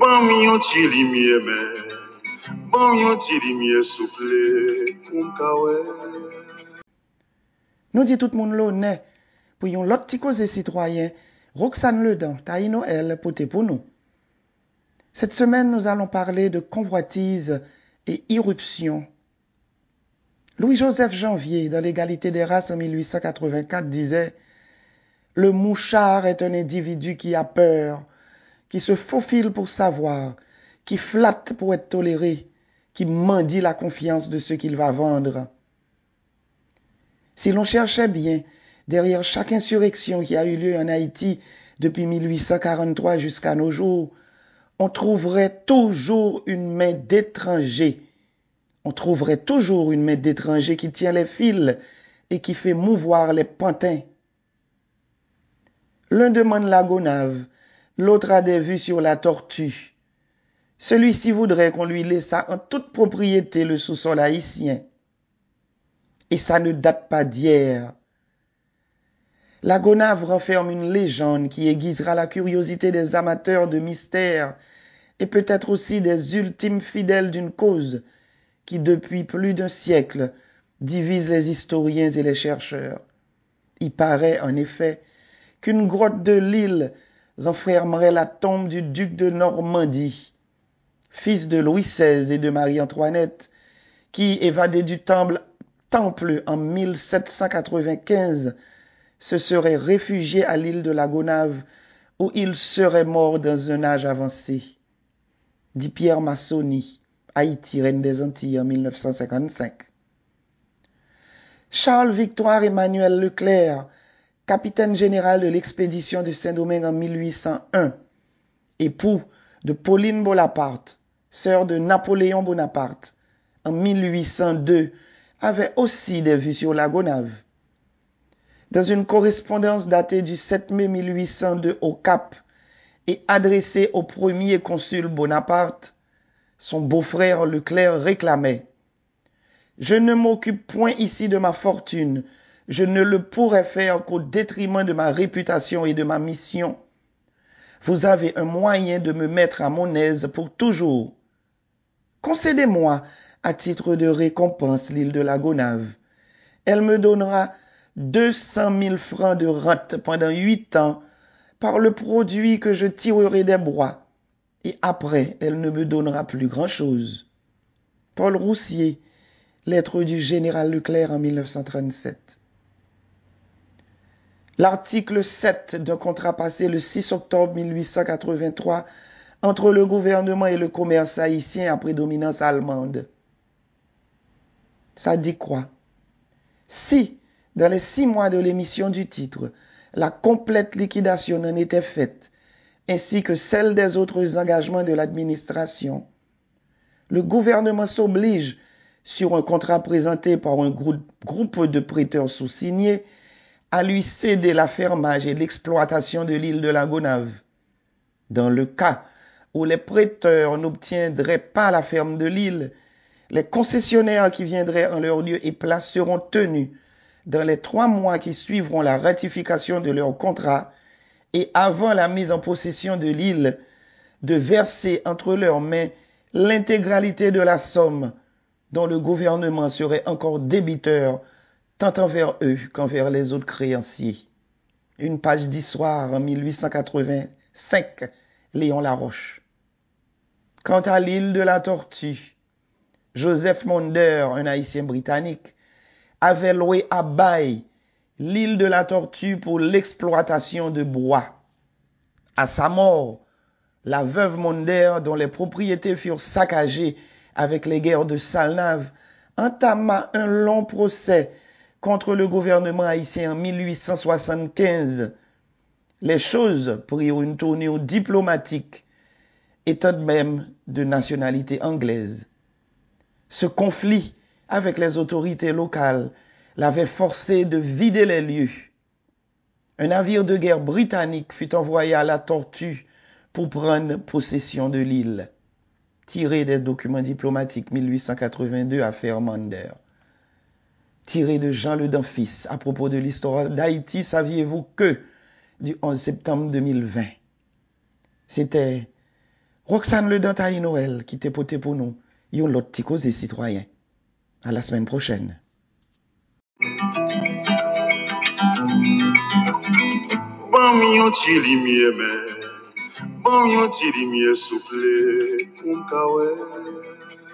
Ban mi yon ti li souple. Nou di tout moun ne, pou yon lot ti koze Roxane Ledan, taï Noël, nous. Cette semaine, nous allons parler de convoitise et irruption. Louis-Joseph Janvier, dans l'égalité des races en 1884, disait Le mouchard est un individu qui a peur, qui se faufile pour savoir, qui flatte pour être toléré, qui mendie la confiance de ce qu'il va vendre. Si l'on cherchait bien, derrière chaque insurrection qui a eu lieu en Haïti depuis 1843 jusqu'à nos jours, on trouverait toujours une main d'étranger. On trouverait toujours une main d'étranger qui tient les fils et qui fait mouvoir les pantins. L'un demande la gonave, l'autre a des vues sur la tortue. Celui-ci voudrait qu'on lui laissât en toute propriété le sous-sol haïtien. Et ça ne date pas d'hier. La gonave renferme une légende qui aiguisera la curiosité des amateurs de mystère et peut-être aussi des ultimes fidèles d'une cause qui depuis plus d'un siècle divise les historiens et les chercheurs. Il paraît en effet qu'une grotte de Lille renfermerait la tombe du duc de Normandie, fils de Louis XVI et de Marie-Antoinette, qui, évadé du temple, temple en 1795, se serait réfugié à l'île de la Gonave, où il serait mort dans un âge avancé. Dit Pierre Massoni, Haïti, reine des Antilles en 1955. Charles Victoire Emmanuel Leclerc, capitaine général de l'expédition de Saint-Domingue en 1801, époux de Pauline Bonaparte, sœur de Napoléon Bonaparte, en 1802, avait aussi des vues sur la Gonave. Dans une correspondance datée du 7 mai 1802 au Cap et adressée au premier consul Bonaparte, son beau-frère Leclerc réclamait Je ne m'occupe point ici de ma fortune, je ne le pourrais faire qu'au détriment de ma réputation et de ma mission. Vous avez un moyen de me mettre à mon aise pour toujours. Concédez-moi, à titre de récompense, l'île de la Gonave. Elle me donnera deux cent mille francs de rente pendant huit ans par le produit que je tirerai des bois, et après elle ne me donnera plus grand-chose. Paul Roussier, lettre du général Leclerc en 1937. L'article 7 d'un contrat passé le 6 octobre 1883 entre le gouvernement et le commerce haïtien à prédominance allemande. Ça dit quoi? Si, dans les six mois de l'émission du titre, la complète liquidation en était faite, ainsi que celle des autres engagements de l'administration, le gouvernement s'oblige, sur un contrat présenté par un groupe de prêteurs sous-signés, à lui céder la fermage et l'exploitation de l'île de la Gonave. Dans le cas où les prêteurs n'obtiendraient pas la ferme de l'île, les concessionnaires qui viendraient en leur lieu et place seront tenus, dans les trois mois qui suivront la ratification de leur contrat et avant la mise en possession de l'île, de verser entre leurs mains l'intégralité de la somme dont le gouvernement serait encore débiteur tant envers eux qu'envers les autres créanciers. Une page d'histoire en 1885, Léon Laroche. Quant à l'île de la Tortue, Joseph Monder, un haïtien britannique, avait loué à bail l'île de la Tortue pour l'exploitation de bois. À sa mort, la veuve Monder, dont les propriétés furent saccagées avec les guerres de Salnave, entama un long procès contre le gouvernement haïtien en 1875, les choses prirent une tournure diplomatique, étant même de nationalité anglaise. Ce conflit avec les autorités locales l'avait forcé de vider les lieux. Un navire de guerre britannique fut envoyé à la Tortue pour prendre possession de l'île, tiré des documents diplomatiques 1882 à Fermander tiré de Jean le Fils à propos de l'histoire d'Haïti, saviez-vous que du 11 septembre 2020. C'était Roxane Le Dentaille Noël qui t'est poté pour nous. Yon l'autre petit cause citoyen. À la semaine prochaine. Mi yon ti li miye men mi yon souple Koum